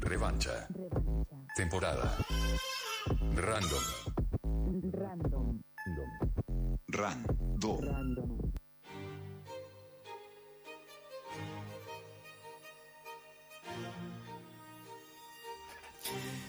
Revancha. Temporada. Random. Random. Random. Random.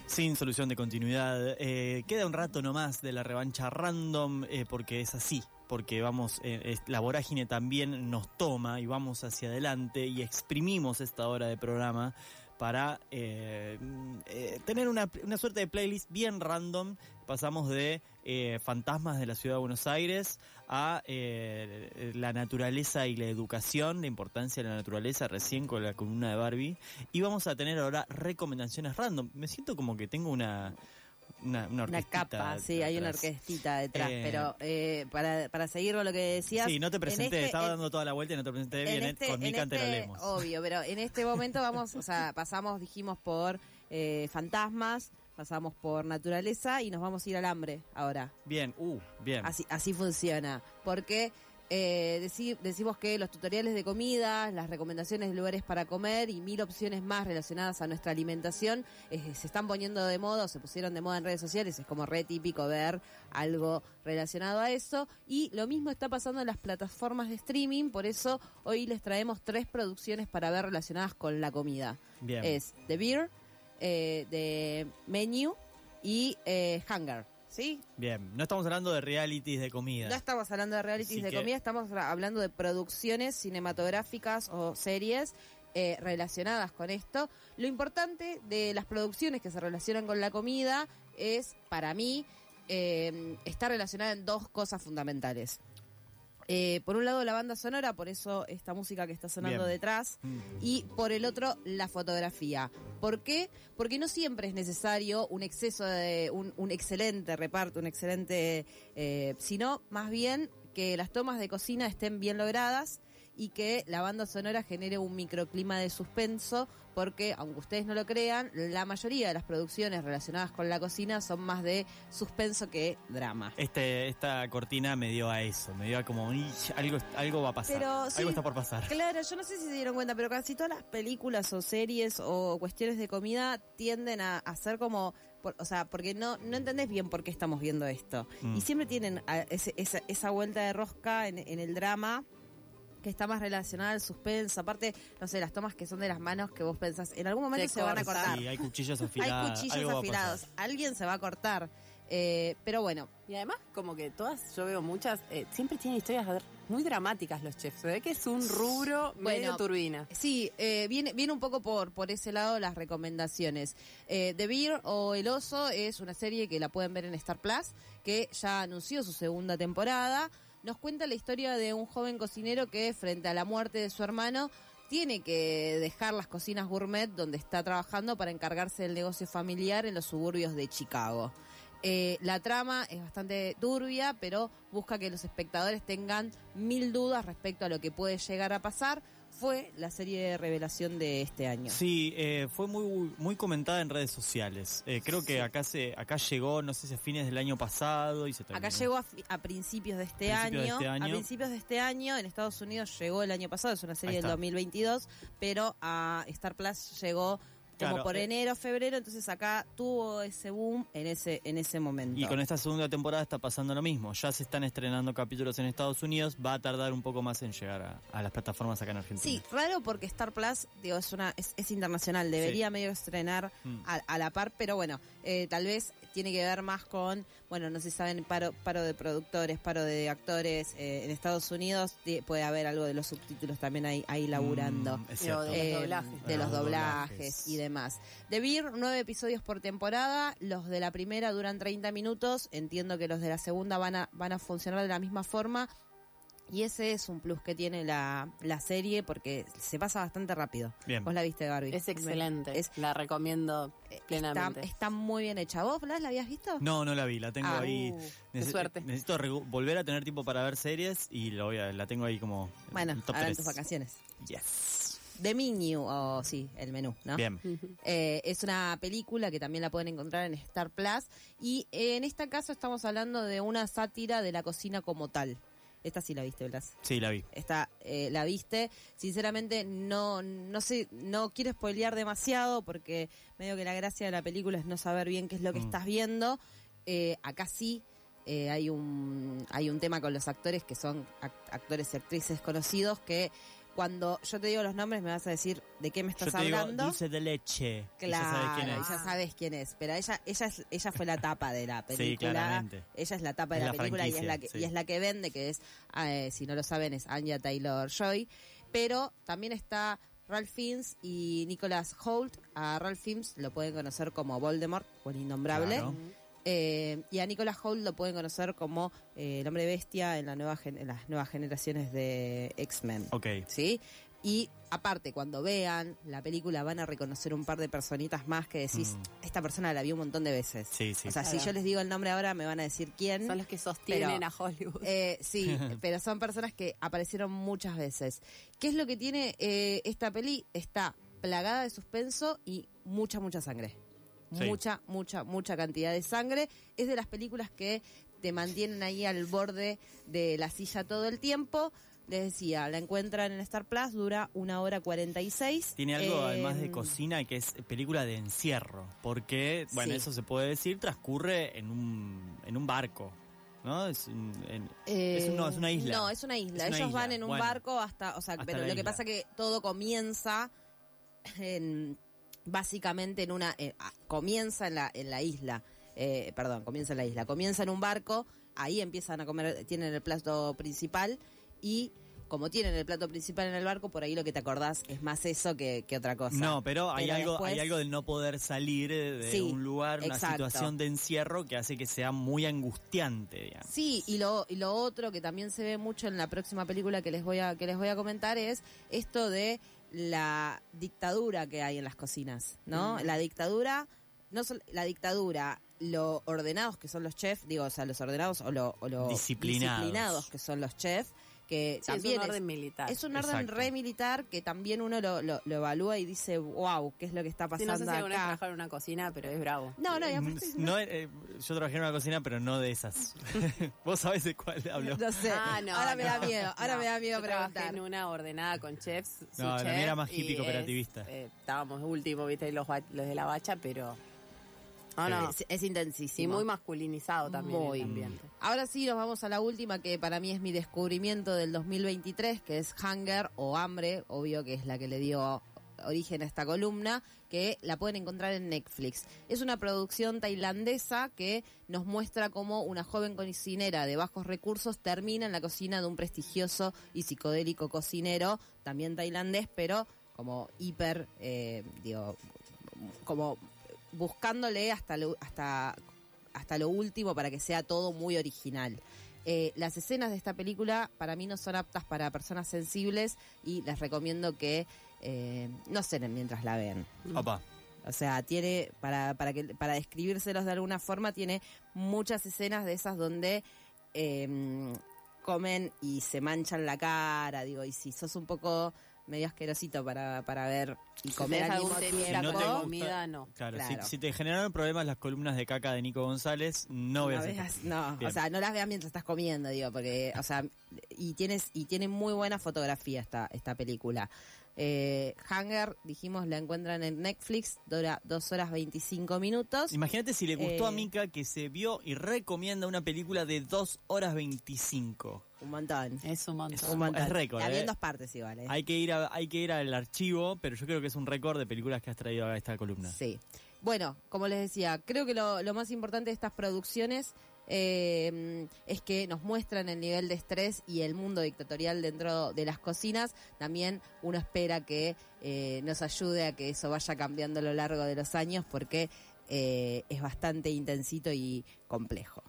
Sin solución de continuidad. Eh, queda un rato nomás de la revancha random, eh, porque es así, porque vamos, eh, la vorágine también nos toma y vamos hacia adelante y exprimimos esta hora de programa para tener una, una suerte de playlist bien random. Pasamos de eh, fantasmas de la ciudad de Buenos Aires a eh, la naturaleza y la educación, la importancia de la naturaleza recién con la columna de Barbie. Y vamos a tener ahora recomendaciones random. Me siento como que tengo una, una, una Una capa, sí, hay una orquestita detrás, Eh, pero eh, para, para seguir con lo que decías... Sí, no te en presenté, este- estaba en- dando toda la vuelta y no te presenté en bien, eh, este- con Mica este-. Obvio, pero en este momento vamos, o sea, pasamos, dijimos, por eh, fantasmas, pasamos por naturaleza y nos vamos a ir al hambre ahora. Bien, uh, bien. Así, así funciona. Porque eh, deci- decimos que los tutoriales de comida, las recomendaciones de lugares para comer y mil opciones más relacionadas a nuestra alimentación eh, se están poniendo de moda o se pusieron de moda en redes sociales. Es como re típico ver algo relacionado a eso. Y lo mismo está pasando en las plataformas de streaming. Por eso hoy les traemos tres producciones para ver relacionadas con la comida. bien. Es The Beer, eh, The Menu y eh, Hunger. ¿Sí? Bien, no estamos hablando de realities de comida. No estamos hablando de realities Así de que- comida, estamos hablando de producciones cinematográficas o series eh, relacionadas con esto. Lo importante de las producciones que se relacionan con la comida es, para mí, eh, está relacionada en dos cosas fundamentales. Eh, por un lado la banda sonora, por eso esta música que está sonando Bien. detrás, Mm. y por el otro la fotografía. ¿Por qué? Porque no siempre es necesario un exceso de un, un excelente reparto, un excelente, eh, sino más bien que las tomas de cocina estén bien logradas y que la banda sonora genere un microclima de suspenso, porque aunque ustedes no lo crean, la mayoría de las producciones relacionadas con la cocina son más de suspenso que drama. Este, esta cortina me dio a eso, me dio a como, "Ih, algo, algo va a pasar, Pero, sí, algo está por pasar. Claro, yo no sé si se dieron cuenta, pero casi todas las películas o series o cuestiones de comida tienden a, ser como, por- o sea, porque no, no entendés bien por qué estamos viendo esto. Mm. Y siempre tienen a- ese- esa, esa vuelta de rosca en, en el drama que está más relacionada al suspenso. Aparte, no sé, las tomas que son de las manos que vos pensás, en algún momento Se se van a corta. cortar. Sí, hay cuchillos Hay afilados. cuchillos algo va a afilados. Alguien se va a cortar. Eh, pero bueno, Y además, como que todas, yo veo muchas, eh, siempre tienen historias muy dramáticas los chefs. Se ve que es un rubro medio Bueno, turbina. Sí, eh, viene, viene un poco por, por ese lado las recomendaciones. Eh, The Beer o El Oso es una serie que la pueden ver en Star Plus, que ya anunció su segunda temporada. Nos cuenta la historia de un joven cocinero que frente a la muerte de su hermano tiene que dejar las cocinas gourmet donde está trabajando para encargarse del negocio familiar en los suburbios de Chicago. Eh, la trama es bastante turbia, pero busca que los espectadores tengan mil dudas respecto a lo que puede llegar a pasar. Fue la serie de revelación de este año. Sí, eh, fue muy muy comentada en redes sociales. Eh, creo que acá se acá llegó, no sé si a fines del año pasado y se terminó. Acá llegó a, a principios de este, Principios de año, este año. A principios de este año. En Estados Unidos llegó el año pasado, es una serie del está. 2022, pero a Star Plus llegó como Claro, por eh. enero, febrero, entonces acá tuvo ese boom en ese en ese momento. Y con esta segunda temporada está pasando lo mismo. Ya se están estrenando capítulos en Estados Unidos. Va a tardar un poco más en llegar a, a las plataformas acá en Argentina. Sí, raro porque Star Plus digo, es una es, es internacional, debería medio estrenar Mm. a, a la par, pero bueno, eh, tal vez tiene que ver más con, bueno, no sé si saben, paro, paro de productores, paro de actores eh, en Estados Unidos, puede haber algo de los subtítulos también ahí, ahí laburando. Mm, de Eh, los doblajes. de los Ah, doblajes doblajes. y demás. De Beer, nueve episodios por temporada. Los de la primera duran 30 minutos. Entiendo que los de la segunda van a, van a funcionar de la misma forma. Y ese es un plus que tiene la, la serie porque se pasa bastante rápido. Bien. Vos la viste, Barbie. Es excelente. Es- la recomiendo Está, plenamente. está muy bien hecha. ¿Vos, Blas, la habías visto? No, no la vi, la tengo Ah, ahí. uh, qué suerte. Necesito volver a tener tiempo para ver series y lo voy a- la tengo ahí como Bueno, en top ahora en 3. tus vacaciones. Yes. The Menu, o sí, el menú, ¿no? Bien. Eh, es una película que también la pueden encontrar en Star Plus y eh, en este caso estamos hablando de una sátira de la cocina como tal. Esta sí la viste, Blas. Sí, la vi. Esta eh, la viste. Sinceramente, no, no sé, no quiero spoilear demasiado porque medio que la gracia de la película es no saber bien qué es lo que Mm. estás viendo. Eh, acá sí. eh, hay un hay un tema con los actores que son ac- actores y actrices conocidos que cuando yo te digo los nombres me vas a decir de qué me estás Yo te digo hablando. dulce de leche. y ya Claro, sabes quién es. ya sabes quién es, pero ella ella es- ella fue la tapa de la película. Sí, claramente. Ella es la tapa de Es la, la película y es la, que, y es la que vende, que es, eh, si no lo saben, es Anya Taylor Joy. Pero también está Ralph Fiennes y Nicholas Holt. A Ralph Fiennes lo pueden conocer como Voldemort o el Innombrable. Claro. Eh, y a Nicholas Holt lo pueden conocer como eh, el hombre bestia en, la nueva gen- en las nuevas generaciones de X-Men. Ok. ¿sí? Y aparte, cuando vean la película van a reconocer un par de personitas más que decís, Mm. esta persona la vi un montón de veces. Sí, sí. O sea, si yo les digo el nombre ahora me van a decir quién. Son los que sostienen Pero- a Hollywood. Eh, sí, pero son personas que aparecieron muchas veces. ¿Qué es lo que tiene eh, esta peli? Está plagada de suspenso y mucha, mucha sangre. Sí. Mucha, mucha, mucha cantidad de sangre. Es de las películas que te mantienen ahí al borde de la silla todo el tiempo. Les decía, la encuentran en Star Plus, dura una hora 46. Tiene algo Eh, además de cocina que es película de encierro, porque, bueno, Sí. eso se puede decir, transcurre en un, en un barco, ¿no? Es, un- en- Eh, Es un- no, es una isla. No, es una isla. Es una Ellos isla, van en un bueno. barco hasta, o sea, Hasta pero lo que pasa que todo comienza en, básicamente en una, eh, comienza en la, en la isla, eh, perdón, comienza en la isla, comienza en un barco, ahí empiezan a comer, tienen el plato principal y como tienen el plato principal en el barco, por ahí lo que te acordás es más eso que, que otra cosa. no, pero hay pero algo, después- hay algo del no poder salir eh, de Sí, un lugar, una exacto. situación de encierro que hace que sea muy angustiante, digamos. Sí, y lo, y lo otro que también se ve mucho en la próxima película que les voy a, que les voy a comentar es esto de la dictadura que hay en las cocinas, ¿no? Mm. La dictadura, no sol- la dictadura, lo ordenados que son los chefs, digo, o sea, los ordenados o lo, o lo Disciplinados. disciplinados que son los chefs, que Sí, también es un orden militar. es un orden Exacto. re militar que también uno lo, lo, lo evalúa y dice, wow, ¿qué es lo que está Sí, pasando no sé si alguna vez acá? trabajó en una cocina, pero es bravo. No, no, y Mm, aparte, no, eh, yo trabajé en una cocina, pero no de esas. Vos sabés de cuál hablo. no sé. Ah, no, ahora me da miedo, ahora no. me da miedo Yo preguntar. en una ordenada con chefs. su No, la mía era más hippie es, cooperativista. eh, estábamos último, viste, los, los de la bacha, pero. No, Sí. no. Es, es intensísimo. Y muy masculinizado también Muy. el ambiente. Ahora sí, nos vamos a la última que para mí es mi descubrimiento del 2023, que es Hunger o Hambre, obvio que es la que le dio origen a esta columna, que la pueden encontrar en Netflix. Es una producción tailandesa que nos muestra cómo una joven cocinera de bajos recursos termina en la cocina de un prestigioso y psicodélico cocinero, también tailandés, pero como hiper, eh, digo, como buscándole hasta lo, hasta hasta lo último para que sea todo muy original. Eh, las escenas de esta película para mí no son aptas para personas sensibles y les recomiendo que eh, no cenen mientras la ven. Opa. O sea, tiene, para, para, que, para describírselos de alguna forma, tiene muchas escenas de esas donde eh, comen y se manchan la cara, digo, y si sos un poco medio asquerosito para, para ver y comer deja al algún mismo temita Si no tiempo, te gusta- comida, no. Claro, Claro. Si, si te generaron problemas las columnas de caca de Nico González, no, veas. no, Bien. o sea, no las veas mientras estás comiendo, digo, porque, o sea, y tienes y tiene muy buena fotografía esta esta película. Eh, Hunger, dijimos, la encuentran en Netflix, dura dos horas 25 minutos. Imagínate si le gustó a Eh, Mika que se vio y recomienda una película de 2 horas 25. Un montón. Es un montón. Un montón. es récord, La vi eh. en dos partes igual, ¿eh? Hay que ir a, hay que ir al archivo, pero yo creo que es un récord de películas que has traído a esta columna. Sí. Bueno, como les decía, creo que lo, lo más importante de estas producciones eh, es que nos muestran el nivel de estrés y el mundo dictatorial dentro de las cocinas. También uno espera que eh, nos ayude a que eso vaya cambiando a lo largo de los años porque eh, es bastante intensito y complejo.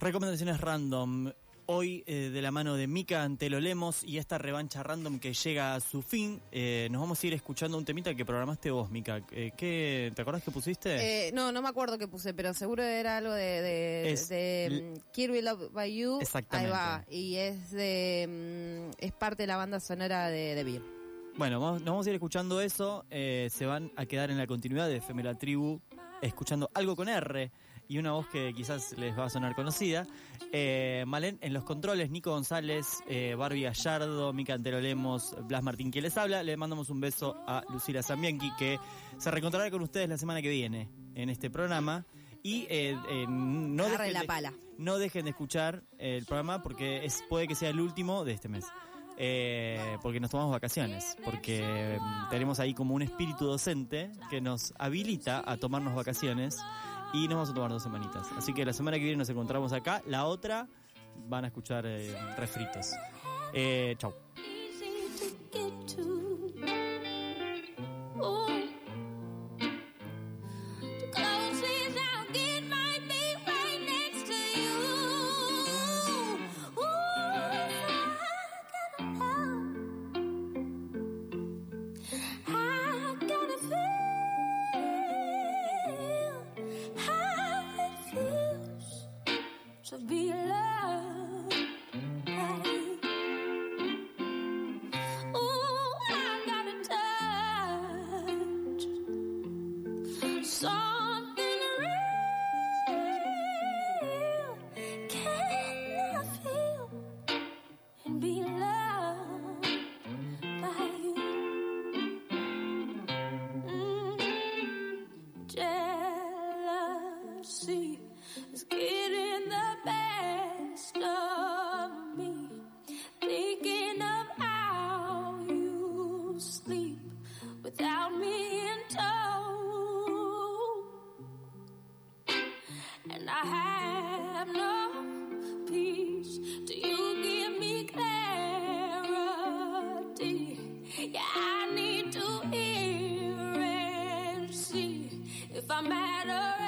Recomendaciones random. Hoy, eh, de la mano de Mika Antelo Lemos y esta revancha random que llega a su fin, eh, nos vamos a ir escuchando un temita que programaste vos, Mika. Eh, ¿qué, ¿Te acordás que pusiste? Eh, no, no me acuerdo qué puse, pero seguro era algo de, de, Es de, mm, Kill Love by You. Exactamente. Ahí va. Y es de mm, es parte de la banda sonora de Beer. Bueno, vamos, nos vamos a ir escuchando eso. se van a quedar en la continuidad de La Tribu, escuchando algo con R. y una voz que quizás les va a sonar conocida. Eh, Malén en los controles, Nico González, eh, Barbie Gallardo, Mica Antero Lemos, Blas Martín que les habla. Le mandamos un beso a Lucila Zambianchi que se reencontrará con ustedes la semana que viene en este programa. Y eh, eh, no, dejen la de, pala. no dejen de escuchar el programa porque es, puede que sea el último de este mes. Eh, porque nos tomamos vacaciones, porque mm, tenemos ahí como un espíritu docente que nos habilita a tomarnos vacaciones y nos vamos a tomar dos semanitas. Así que la semana que viene nos encontramos acá, la otra van a escuchar eh, refritos. Eh, chau. Jealousy is getting the best of me. Thinking of how you sleep without me in tow. And I have no peace till you give me clarity. Yeah, I need to hear and see if I matter